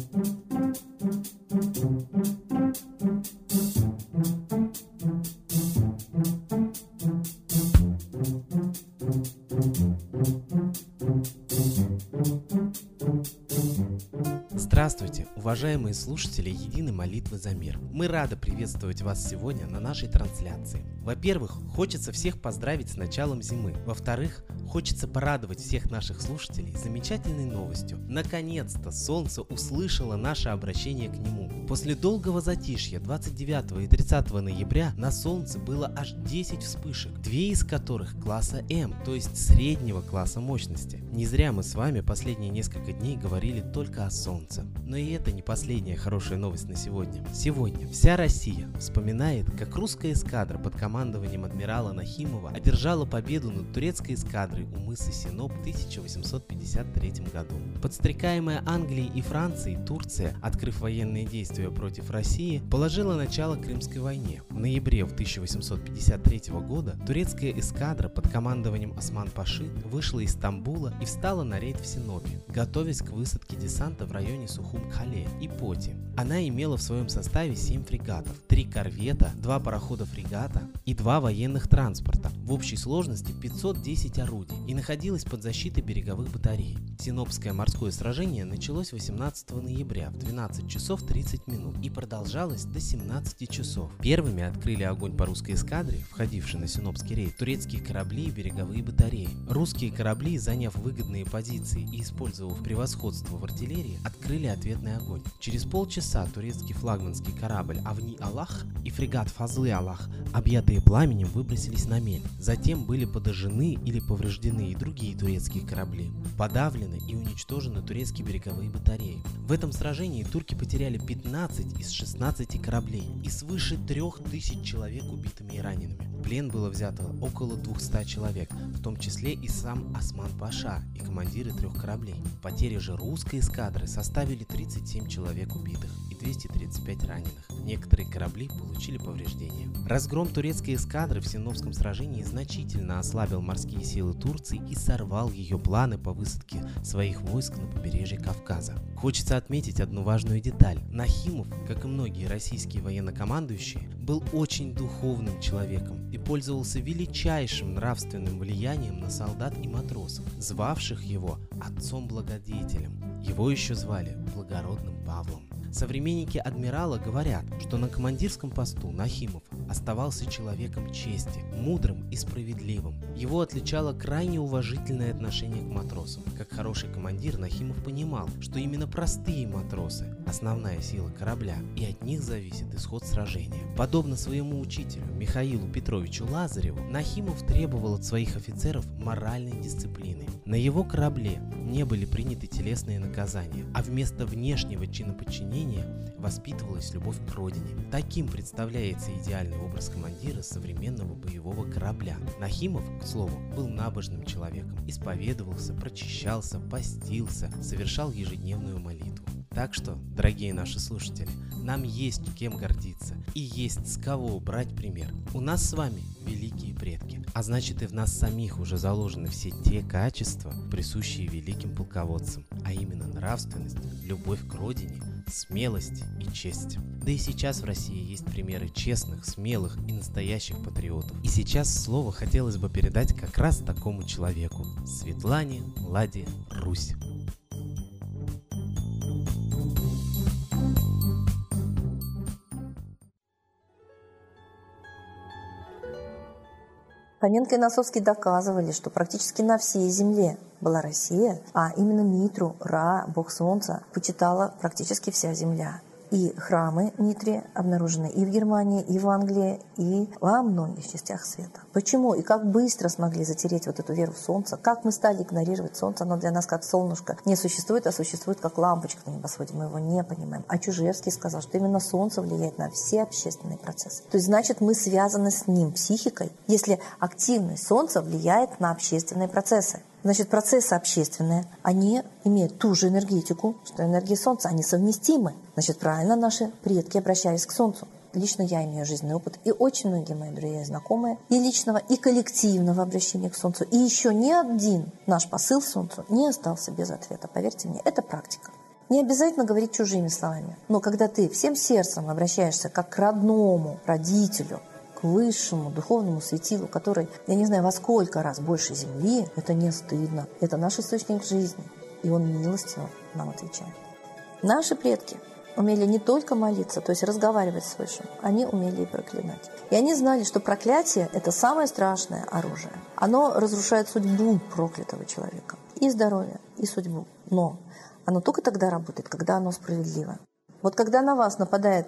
thank you. Уважаемые слушатели Единой молитвы за мир. Мы рады приветствовать вас сегодня на нашей трансляции. Во-первых, хочется всех поздравить с началом зимы. Во-вторых, хочется порадовать всех наших слушателей замечательной новостью. Наконец-то солнце услышало наше обращение к нему. После долгого затишья 29 и 30 ноября на солнце было аж 10 вспышек, две из которых класса М, то есть среднего класса мощности. Не зря мы с вами последние несколько дней говорили только о солнце. Но и это не последняя хорошая новость на сегодня. Сегодня вся Россия вспоминает, как русская эскадра под командованием адмирала Нахимова одержала победу над турецкой эскадрой у мыса Синоп в 1853 году. Подстрекаемая Англией и Францией, Турция, открыв военные действия против России, положила начало Крымской войне. В ноябре 1853 года турецкая эскадра под командованием Осман-Паши вышла из Стамбула и встала на рейд в Синопе, готовясь к высадке десанта в районе Сухум-Кале и Поти. Она имела в своем составе 7 фрегатов, 3 корвета, 2 парохода-фрегата и 2 военных транспорта, в общей сложности 510 орудий и находилась под защитой береговых батарей. Синопское морское сражение началось 18 ноября в 12 часов 30 минут и продолжалось до 17 часов. Первыми открыли огонь по русской эскадре, входившей на Синопский рейд, турецкие корабли и береговые батареи. Русские корабли, заняв выгодные позиции и использовав превосходство в артиллерии, открыли ответный огонь. Через полчаса турецкий флагманский корабль Авни Аллах и фрегат Фазлы Аллах, объятые пламенем, выбросились на мель. Затем были подожжены или повреждены и другие турецкие корабли. Подавлены и уничтожены турецкие береговые батареи. В этом сражении турки потеряли 15 из 16 кораблей и свыше 3000 человек убитыми и ранеными. В плен было взято около 200 человек, в том числе и сам Осман Паша и командиры трех кораблей. Потери же русской эскадры составили 37 человек убитых и 235 раненых. Некоторые корабли получили повреждения. Разгром турецкой эскадры в Синовском сражении значительно ослабил морские силы Турции и сорвал ее планы по высадке своих войск на побережье Кавказа. Хочется отметить одну важную деталь. Нахимов, как и многие российские военнокомандующие, был очень духовным человеком и пользовался величайшим нравственным влиянием на солдат и матросов, звавших его отцом-благодетелем. Его еще звали благородным Павлом. Современники адмирала говорят, что на командирском посту Нахимов оставался человеком чести, мудрым и справедливым. Его отличало крайне уважительное отношение к матросам. Как хороший командир Нахимов понимал, что именно простые матросы – основная сила корабля, и от них зависит исход сражения. Подобно своему учителю Михаилу Петровичу Лазареву, Нахимов требовал от своих офицеров моральной дисциплины. На его корабле не были приняты телесные наказания, а вместо внешнего чиноподчинения воспитывалась любовь к родине. Таким представляется идеальный образ командира современного боевого корабля. Нахимов, к слову, был набожным человеком, исповедовался, прочищался, постился, совершал ежедневную молитву. Так что, дорогие наши слушатели, нам есть кем гордиться и есть с кого брать пример. У нас с вами великие предки, а значит и в нас самих уже заложены все те качества, присущие великим полководцам, а именно нравственность, любовь к родине, смелость и честь. Да и сейчас в России есть примеры честных, смелых и настоящих патриотов. И сейчас слово хотелось бы передать как раз такому человеку – Светлане Ладе Русь. Фоменко и Носовский доказывали, что практически на всей земле была Россия, а именно Митру, Ра, бог солнца, почитала практически вся земля. И храмы Митри обнаружены и в Германии, и в Англии, и во многих частях света. Почему и как быстро смогли затереть вот эту веру в солнце? Как мы стали игнорировать солнце? Оно для нас как солнышко не существует, а существует как лампочка на небосводе. Мы его не понимаем. А Чужевский сказал, что именно солнце влияет на все общественные процессы. То есть, значит, мы связаны с ним психикой, если активность солнца влияет на общественные процессы. Значит, процессы общественные, они имеют ту же энергетику, что энергия Солнца, они совместимы. Значит, правильно наши предки обращались к Солнцу. Лично я имею жизненный опыт, и очень многие мои друзья и знакомые, и личного, и коллективного обращения к Солнцу. И еще ни один наш посыл Солнцу не остался без ответа. Поверьте мне, это практика. Не обязательно говорить чужими словами. Но когда ты всем сердцем обращаешься как к родному родителю, высшему духовному светилу, который, я не знаю, во сколько раз больше Земли, это не стыдно. Это наш источник жизни. И он милостиво нам отвечает. Наши предки умели не только молиться, то есть разговаривать с Высшим, они умели и проклинать. И они знали, что проклятие – это самое страшное оружие. Оно разрушает судьбу проклятого человека. И здоровье, и судьбу. Но оно только тогда работает, когда оно справедливо. Вот когда на вас нападает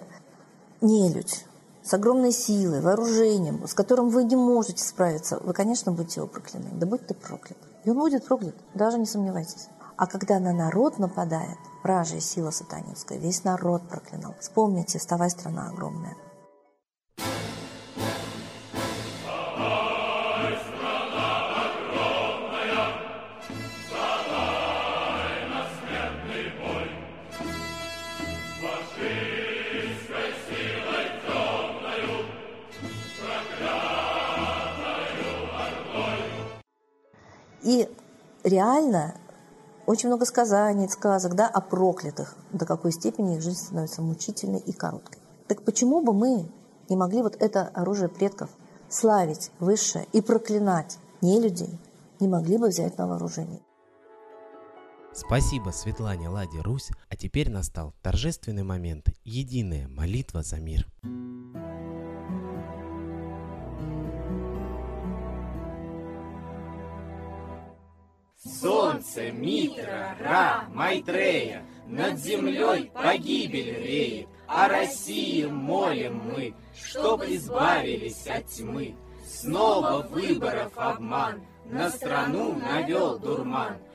нелюдь, с огромной силой, вооружением, с которым вы не можете справиться, вы, конечно, будете его прокляны. Да будь ты проклят. И он будет проклят, даже не сомневайтесь. А когда на народ нападает, вражья сила сатанинская, весь народ проклинал. Вспомните, вставай, страна огромная. Реально очень много сказаний, сказок да, о проклятых, до какой степени их жизнь становится мучительной и короткой. Так почему бы мы не могли вот это оружие предков славить высшее и проклинать не людей, не могли бы взять на вооружение? Спасибо Светлане Ладе Русь, а теперь настал торжественный момент – единая молитва за мир. Солнце, Митра, Ра, Майтрея, Над землей погибель реет, О России молим мы, Чтоб избавились от тьмы. Снова выборов обман, На страну навел дурман.